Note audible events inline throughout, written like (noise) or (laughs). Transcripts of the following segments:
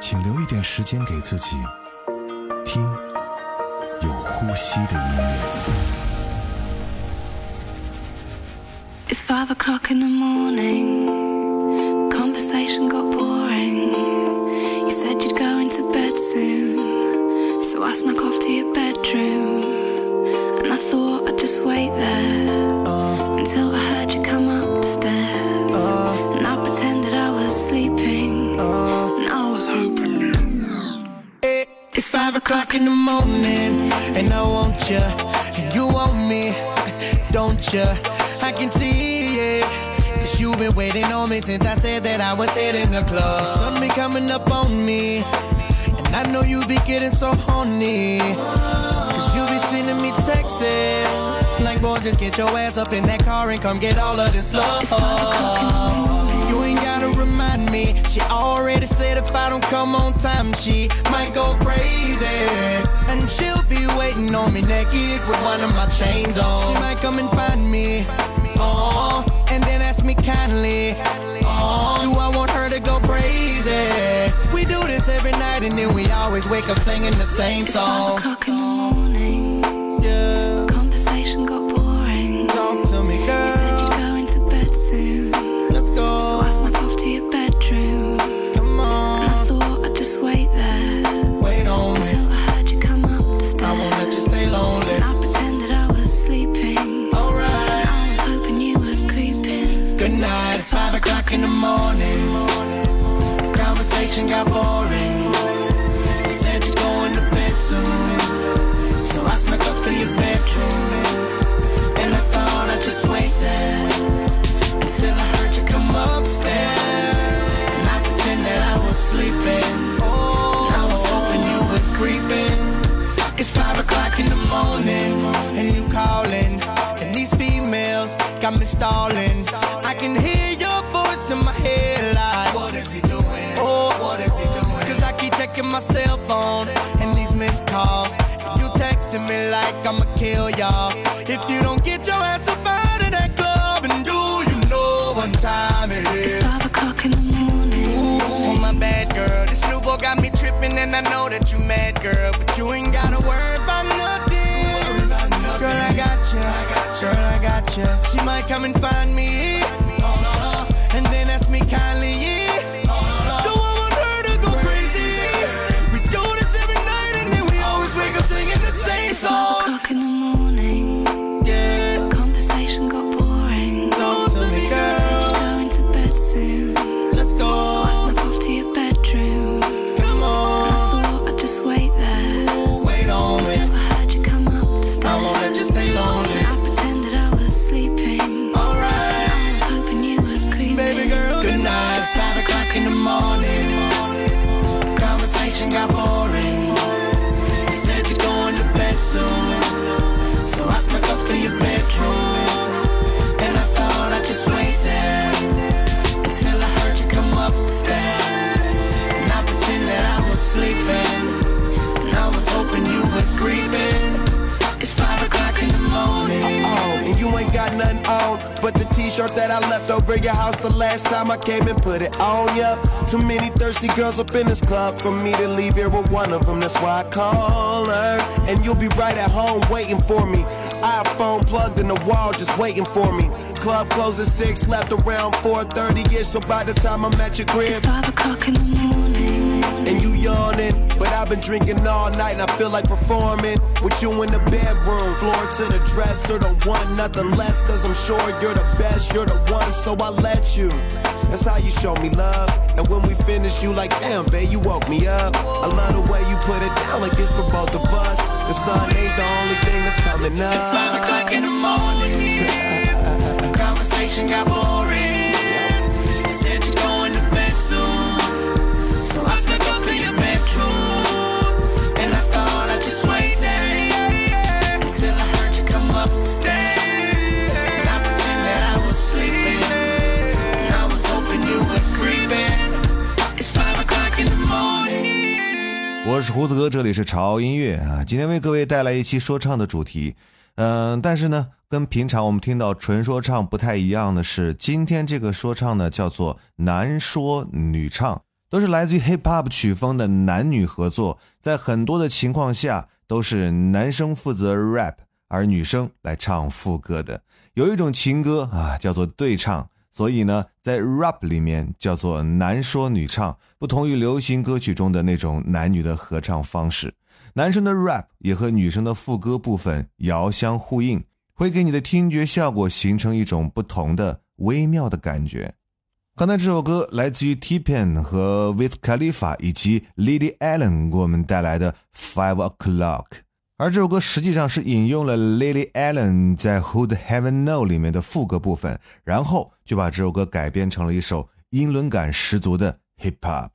请留一点时间给自己，听有呼吸的音乐。It's five o'clock in the morning. Conversation got boring. You said you'd go into bed soon. So I snuck off to your bedroom. And I thought I'd just wait there until I heard O'clock in the morning, and I want you, and you want me, (laughs) don't you? I can see it, cause you've been waiting on me since I said that I was hitting the club. Something coming up on me, and I know you be getting so horny, cause you be sending me texts. Like, boy, just get your ass up in that car and come get all of this love. Remind me. She already said if I don't come on time, she might go crazy. And she'll be waiting on me naked with one of my chains on. She might come and find me. Oh, and then ask me kindly. Oh, do I want her to go crazy? We do this every night and then we always wake up singing the same song. O'clock in the morning. Conversation got boring. I know that you mad, girl. But you ain't gotta worry about nothing. Girl, I got you. Girl, I got you. She might come and find me. Morning. T-shirt that I left over your house the last time I came and put it on ya. Too many thirsty girls up in this club for me to leave here with one of them. That's why I call her, and you'll be right at home waiting for me. iPhone plugged in the wall, just waiting for me. Club closes six, left around 4:30ish. So by the time I'm at your It's crib, five o'clock in the morning. And you yawning. But I've been drinking all night and I feel like performing with you in the bedroom. Floor to the dresser, don't want nothing less. Cause I'm sure you're the best, you're the one, so I let you. That's how you show me love. And when we finish, you like, damn, babe, you woke me up. I love the way you put it down like it's for both of us. The sun ain't the only thing that's coming up. It's five o'clock in the morning. (laughs) Conversation got boring. 胡子哥，这里是潮音乐啊。今天为各位带来一期说唱的主题，嗯，但是呢，跟平常我们听到纯说唱不太一样的是，今天这个说唱呢叫做男说女唱，都是来自于 hip hop 曲风的男女合作，在很多的情况下都是男生负责 rap，而女生来唱副歌的。有一种情歌啊，叫做对唱。所以呢，在 rap 里面叫做男说女唱，不同于流行歌曲中的那种男女的合唱方式。男生的 rap 也和女生的副歌部分遥相呼应，会给你的听觉效果形成一种不同的微妙的感觉。刚才这首歌来自于 T-Pain 和 Wiz Khalifa 以及 Lily Allen 给我们带来的 Five O'clock。而这首歌实际上是引用了 Lily Allen 在 Who'd Heaven Know 里面的副歌部分，然后就把这首歌改编成了一首英伦感十足的 Hip Hop。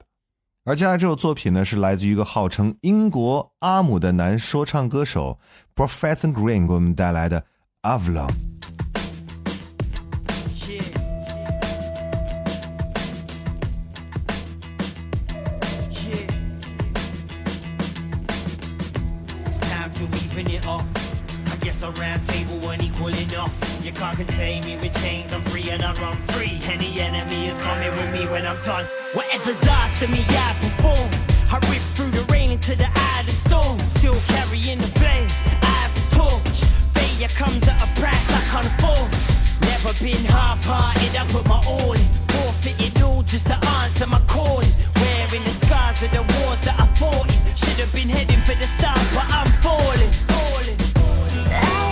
而接下来这首作品呢，是来自于一个号称英国阿姆的男说唱歌手 Professor Green 给我们带来的 Avalon。A round table weren't equal enough. You can't contain me with chains, I'm free and I run free. Any enemy is coming with me when I'm done. Whatever's asked of me, I perform. I rip through the rain into the eye of the storm. Still carrying the flame, I have the torch. Failure comes at a price I can't afford. Never been half-hearted, I put my all in. Forfeited all just to answer my calling. Wearing the scars of the wars that I fought in. Should have been heading for the stars, but I'm falling. I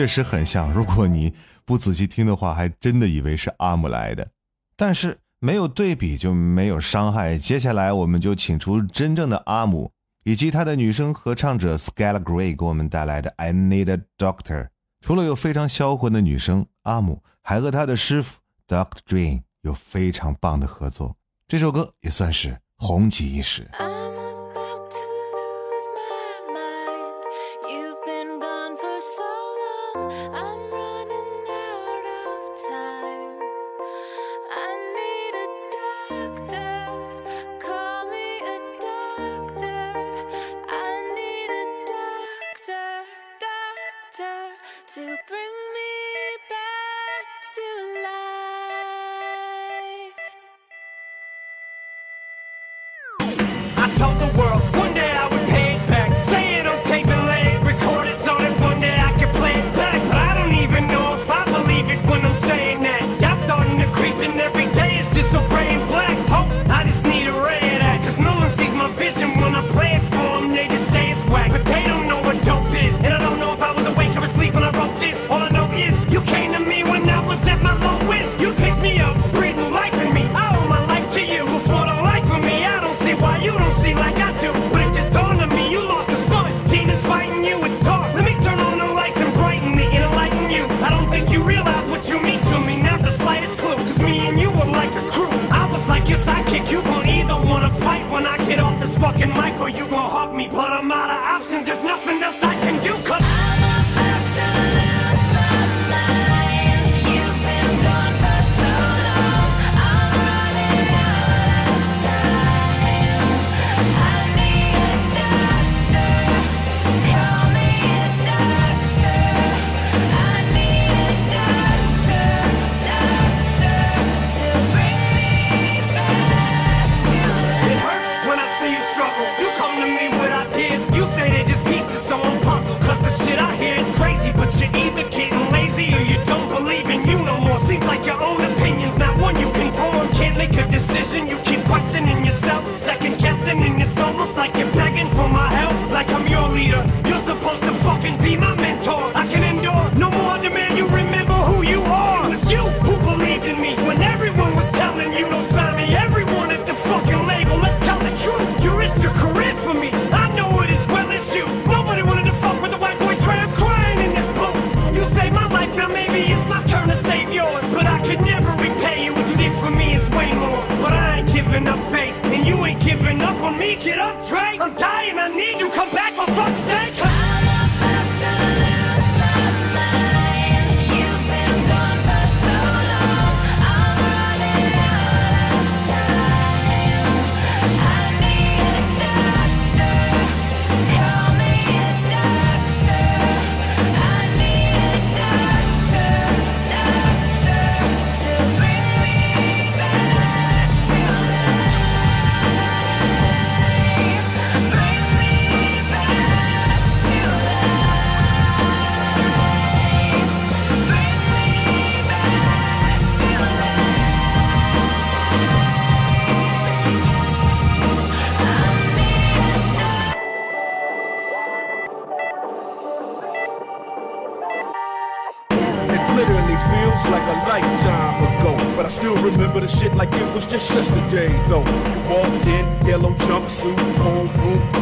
确实很像如果你不仔细听的话还真的以为是阿姆来的。但是没有对比就没有伤害接下来我们就请出真正的阿姆以及他的女声合唱者 Skylar grey 给我们带来的 i need a doctor 除了有非常销魂的女生阿姆还和他的师傅 doctor dream 有非常棒的合作。这首歌也算是红极一时。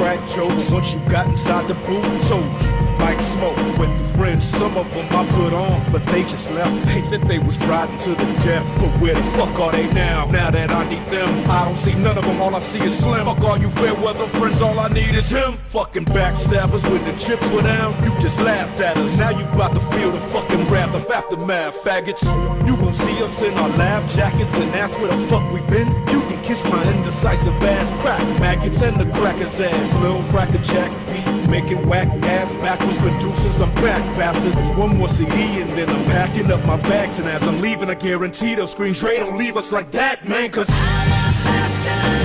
crack jokes, Once you got inside the booth told you. Mike Smoke with the friends, some of them I put on, but they just left. They said they was riding to the death, but where the fuck are they now? Now that I need them, I don't see none of them, all I see is Slim. Fuck all you fair weather friends, all I need is him. Fucking backstabbers when the chips were down, you just laughed at us. Now you bout to feel the fucking wrath of aftermath, faggots. You gon' see us in our lab jackets and ask where the fuck we been. You Kiss my indecisive ass, crack maggots and the crackers ass. Lil cracker jack beat, making whack ass backwards producers. I'm back, bastards. One more CD and then I'm packing up my bags. And as I'm leaving, I guarantee they'll screen trade. Don't leave us like that, man, cause. I'm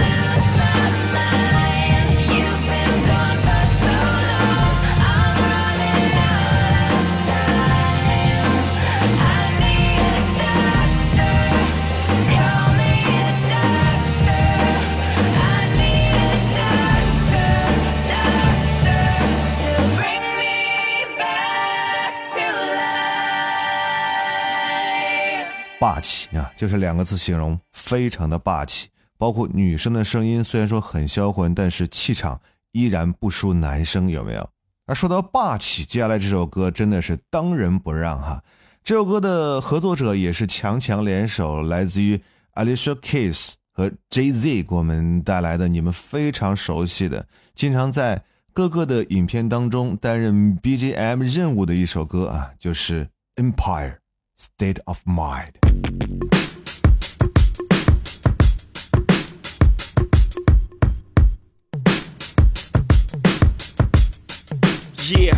霸气啊就是两个字形容，非常的霸气。包括女生的声音虽然说很销魂，但是气场依然不输男生，有没有？而说到霸气，接下来这首歌真的是当仁不让哈。这首歌的合作者也是强强联手，来自于 Alicia Keys 和 Jay Z 给我们带来的你们非常熟悉的，经常在各个的影片当中担任 BGM 任务的一首歌啊，就是《Empire State of Mind》。Yeah,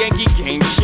Yankee game.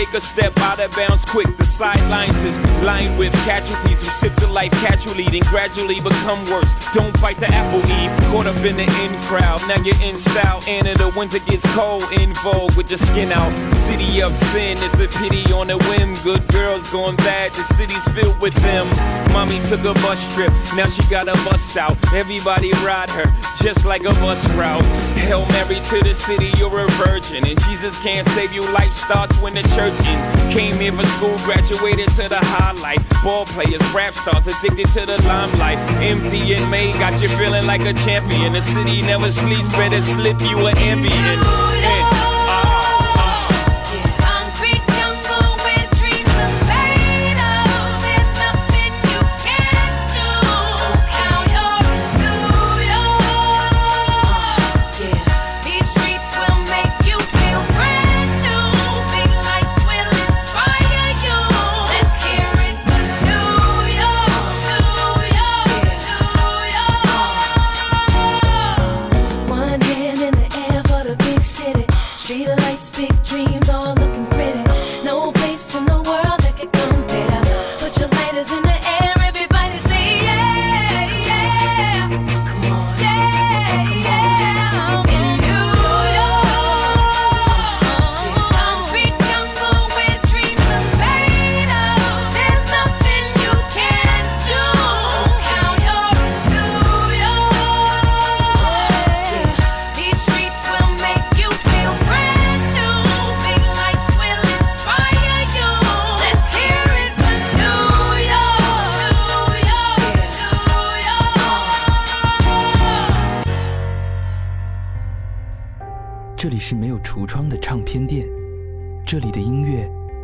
blinders, a step out of bounds quick. The sidelines is lined with casualties life casually, then gradually become worse. Don't bite the apple eve. Caught up in the in crowd. Now you're in style, and in the winter gets cold. In vogue with your skin out. City of sin, it's a pity on a whim. Good girls going bad, the city's filled with them. Mommy took a bus trip, now she got a bust out. Everybody ride her, just like a bus route. Hail Mary to the city, you're a virgin. And Jesus can't save you, life starts when the church in. Came here for school, graduated to the highlight. Ball players, rap stars, addicted to the limelight. MDMA got you feeling like a champion. The city never sleeps, better slip you an Ambien.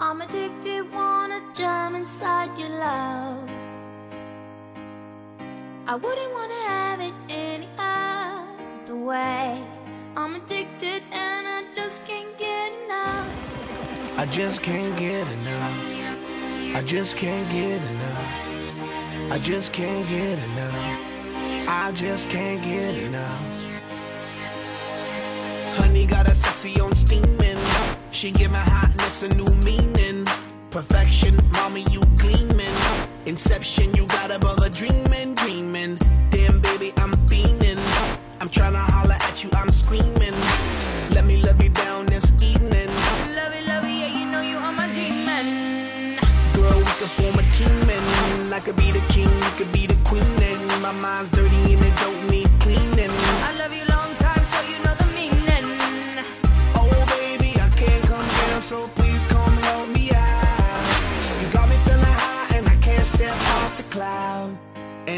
I'm addicted, wanna jump inside your love. I wouldn't wanna have it any other way. I'm addicted and I just can't get enough. I just can't get enough. I just can't get enough. I just can't get enough. I just can't get enough. Honey got a sexy on steaming. She give my hotness a new meaning. Perfection, mommy, you gleaming. Inception, you got above a dreaming, dreaming. Damn, baby, I'm fiending. I'm tryna holler at you, I'm screaming. Let me love you down this evening. Love it, love it, yeah, you know you are my demon. Girl, we could form a team and I could be the king, you could be the queen and my mind's dirty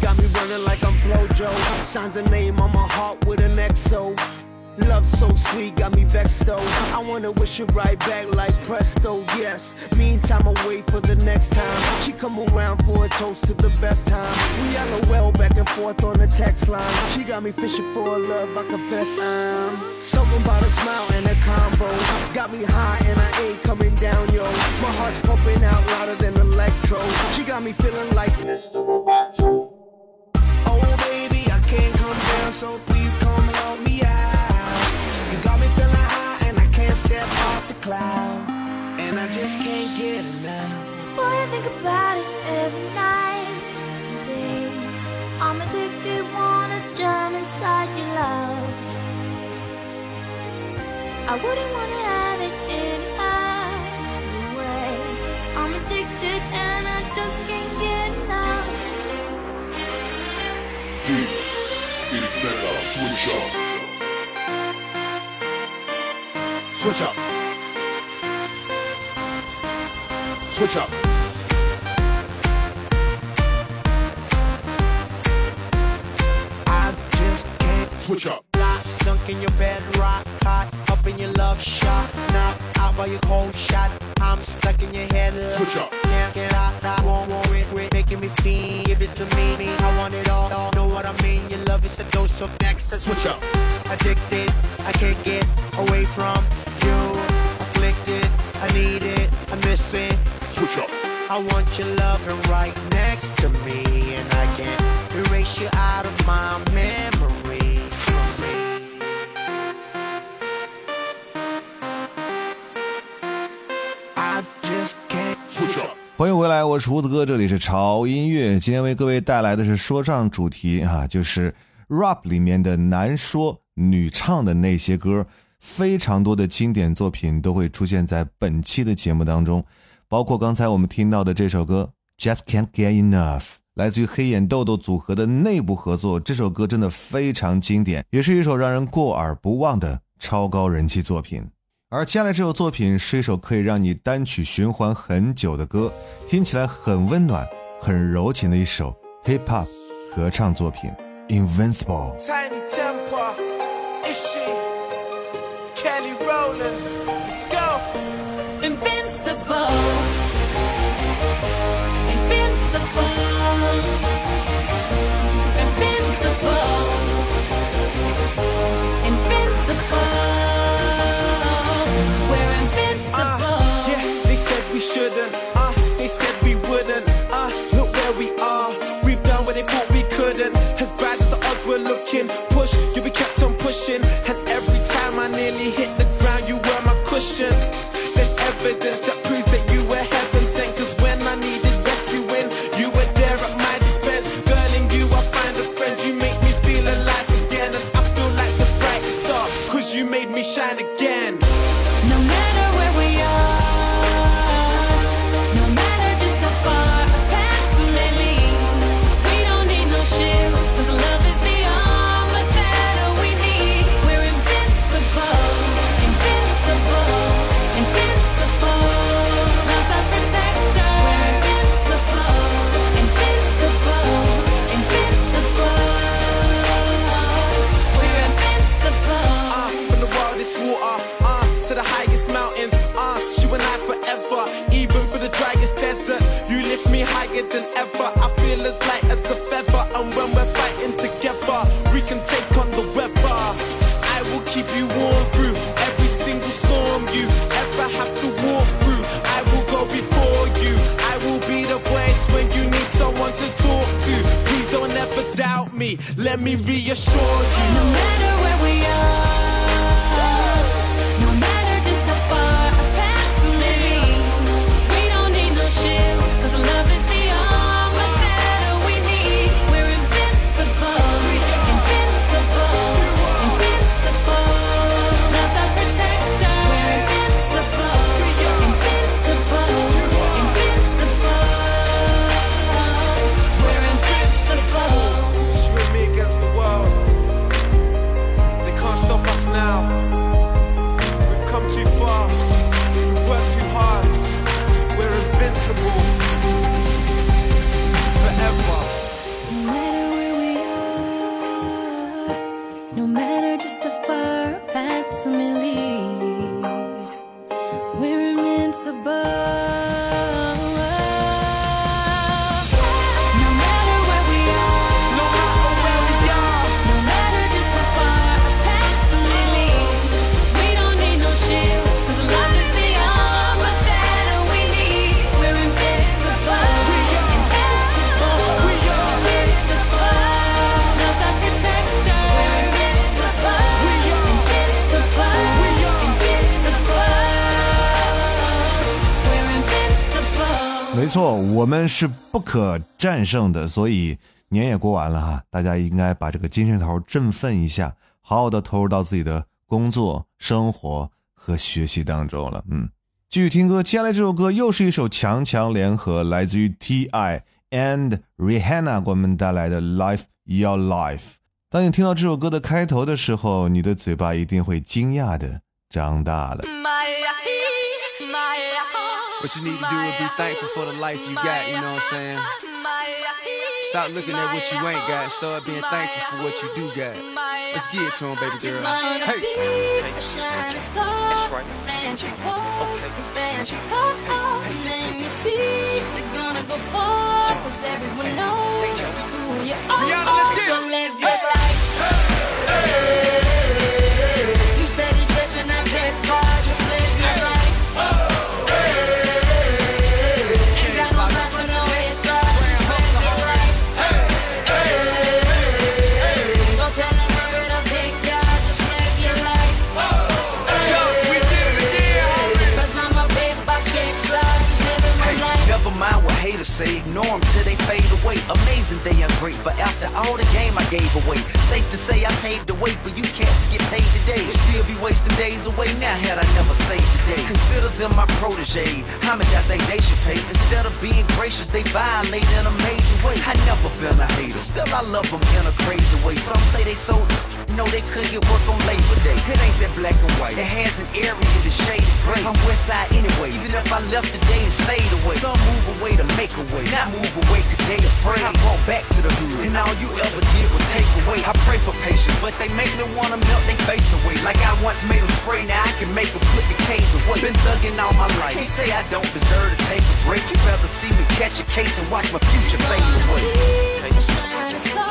Got me running like I'm Flojo. Signs a name on my heart with an XO. Love so sweet, got me vexed though. I wanna wish it right back like presto, yes. Meantime, I wait for the next time. She come around for a toast to the best time. We LOL back and forth on the text line. She got me fishing for a love, I confess I'm. Something about a smile and a combo. Got me high and I ain't coming down, yo. My heart's pumping out louder than electro. She got me feeling like Mr. Roboto. Down, so please come help me out. You got me feeling high and I can't step off the cloud. And I just can't get enough. Boy, I think about it every night and day. I'm addicted, wanna jump inside your love. I wouldn't wanna have it any other way. I'm addicted and I just can't get Switch Up. Switch up. Switch up. I just can't Switch up. Lock, sunk in your bed, rock hot, up in your love shot, knock out by your cold shot. I'm stuck in your head. Switch up. Can't get out, I won't want it, it, making me feel. Give it to me, me, I want it all, all. Know what I mean? Your love is a dose of next. Switch up. Addicted, I can't get away from you. Afflicted, I need it, I miss it. Switch up. I want your loving right next to me, and I can't erase you out of my memory. 欢迎回来，我是胡子哥，这里是潮音乐。今天为各位带来的是说唱主题啊，就是 rap 里面的男说女唱的那些歌，非常多的经典作品都会出现在本期的节目当中，包括刚才我们听到的这首歌《Just Can't Get Enough》，来自于黑眼豆豆组合的内部合作。这首歌真的非常经典，也是一首让人过耳不忘的超高人气作品。而接下来这首作品是一首可以让你单曲循环很久的歌，听起来很温暖、很柔情的一首 hip hop 合唱作品《Invincible》。Tiny Temper, it's she, Kelly Rowland. Let's go. Invincible. should've. Let me reassure you. No 错，我们是不可战胜的，所以年也过完了哈，大家应该把这个精神头振奋一下，好好的投入到自己的工作、生活和学习当中了。嗯，继续听歌，接下来这首歌又是一首强强联合，来自于 T.I. and Rihanna 给我们带来的《Life Your Life》。当你听到这首歌的开头的时候，你的嘴巴一定会惊讶的张大了。What you need to do is be thankful for the life you got, you know what I'm saying? Stop looking at what you ain't got, start being thankful for what you do got. Let's get it to him, baby girl. gonna Hey. be a shining star. That's right. Fancy clothes, fancy cars, and then you see we're gonna go far. 'cause everyone knows who you are. Rihanna, let's get it. So live. You steady dressing that big say, ignore them till they fade away. Amazing they are great, but after all the game I gave away. Safe to say I paved the way for you cats to get paid today. Still be wasting days away now had I never saved the day. Consider them my protege. How much I think they should pay? Instead of being gracious, they violate in a major way. I never been a hater, still I love them in a crazy way. Some say they so no they couldn't get work on Labor Day. It ain't that black and white. It has an area that's shaded gray. I'm West Side anyway. Even if I left today and stayed away, some move away to make a way. Not move away cause they afraid. I brought back to the hood, and all you ever did was take away. I pray for patience, but they make me wanna melt they face away. Like I once made them spray, now I can make them put the K's away. Been thugging all my life. Can't say I don't deserve to take a break. You'd rather see me catch a case and watch my future fade away. Okay.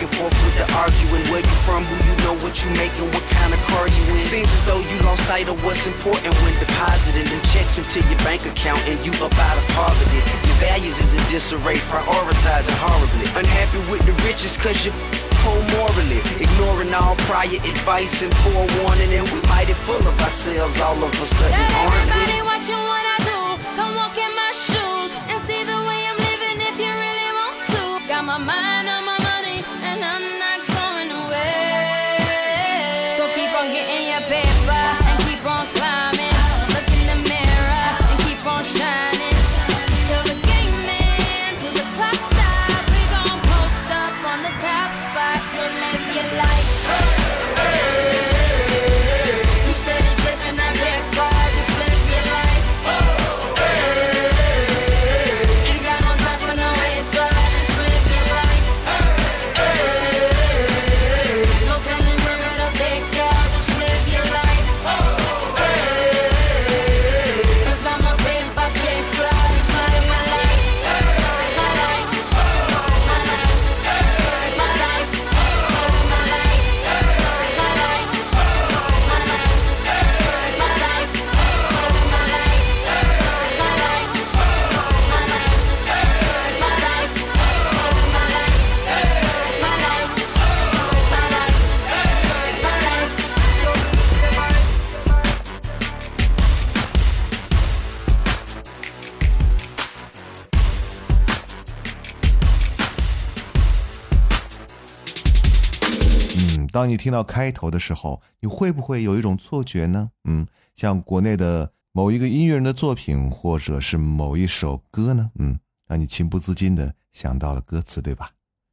And forth with the arguing. Where you from, who you know, what you making, what kind of car you in. Seems as though you lost sight of what's important when depositing them checks into your bank account and you up out of poverty. Your values is in disarray, prioritizing horribly. Unhappy with the riches cause you poor morally. Ignoring all prior advice and forewarning, and we mighty full of ourselves all of a sudden, aren't we? 当你听到开头的时候，你会不会有一种错觉呢？嗯，像国内的某一个音乐人的作品，或者是某一首歌呢？嗯，让你情不自禁的想到了歌词，对吧？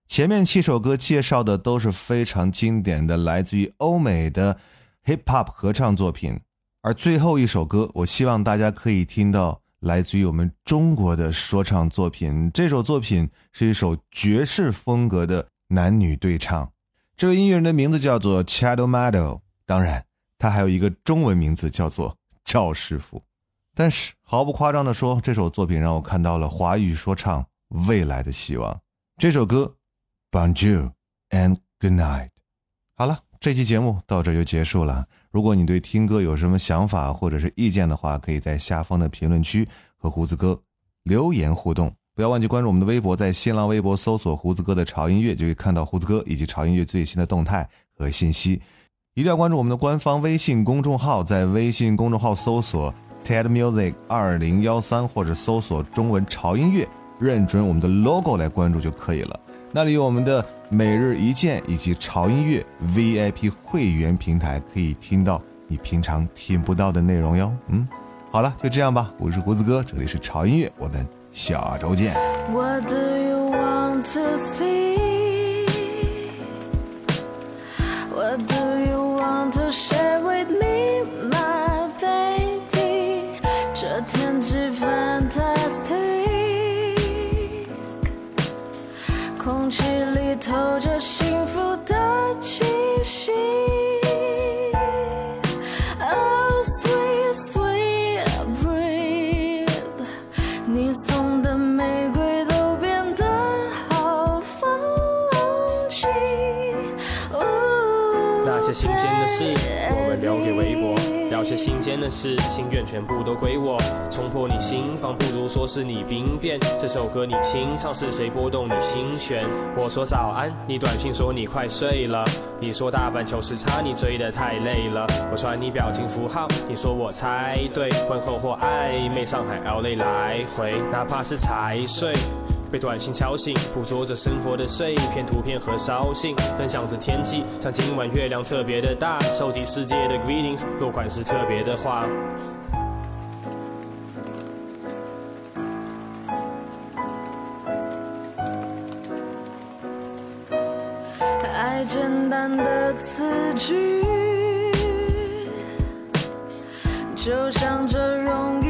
前面七首歌介绍的都是非常经典的，来自于欧美的 hip hop 合唱作品，而最后一首歌，我希望大家可以听到来自于我们中国的说唱作品。这首作品是一首爵士风格的男女对唱。这位音乐人的名字叫做 Chado Mado，当然，他还有一个中文名字叫做赵师傅。但是毫不夸张地说，这首作品让我看到了华语说唱未来的希望。这首歌，Bonjour and Good Night。好了，这期节目到这就结束了。如果你对听歌有什么想法或者是意见的话，可以在下方的评论区和胡子哥留言互动。不要忘记关注我们的微博，在新浪微博搜索“胡子哥的潮音乐”，就可以看到胡子哥以及潮音乐最新的动态和信息。一定要关注我们的官方微信公众号，在微信公众号搜索 “TED Music 二零幺三”或者搜索中文潮音乐，认准我们的 logo 来关注就可以了。那里有我们的每日一见以及潮音乐 VIP 会员平台，可以听到你平常听不到的内容哟。嗯，好了，就这样吧。我是胡子哥，这里是潮音乐，我们下周见。What do you want to see? What do you want to share with me, my baby? 这天气 fantastic，空气里透着幸福的气息。那些新鲜的事，我们留给微博。聊些新鲜的事，心愿全部都归我。冲破你心房，不如说是你兵变。这首歌你清唱，是谁拨动你心弦？我说早安，你短信说你快睡了。你说大半球时差，你追得太累了。我传你表情符号，你说我猜对。问候或暧昧，上海 LA 来回，哪怕是才睡。被短信敲醒，捕捉着生活的碎片图片和烧信，分享着天气，像今晚月亮特别的大，收集世界的 greetings，落款是特别的话。爱简单的词句，就像这容易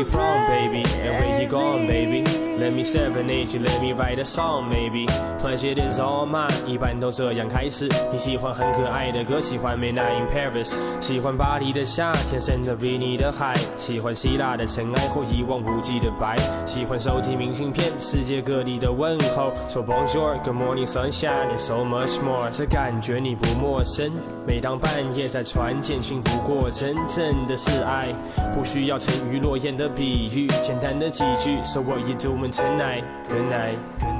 you from, baby? And where you gone, baby? Let me serenade you, let me write a song, maybe. Pleasure is all mine，一般都这样开始。你喜欢很可爱的歌，喜欢 Midnight in Paris，喜欢巴黎的夏天，甚至比你的海，喜欢希腊的尘埃或一望无际的白，喜欢收集明信片，世界各地的问候。So bonjour, good morning, sunshine, and so much more。这感觉你不陌生。每当半夜在传简讯，不过真正的是爱，不需要沉鱼落雁的比喻，简单的几句。So what you doing tonight? Good night, good night,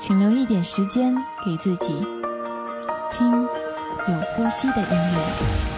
请留一点时间给自己，听有呼吸的音乐。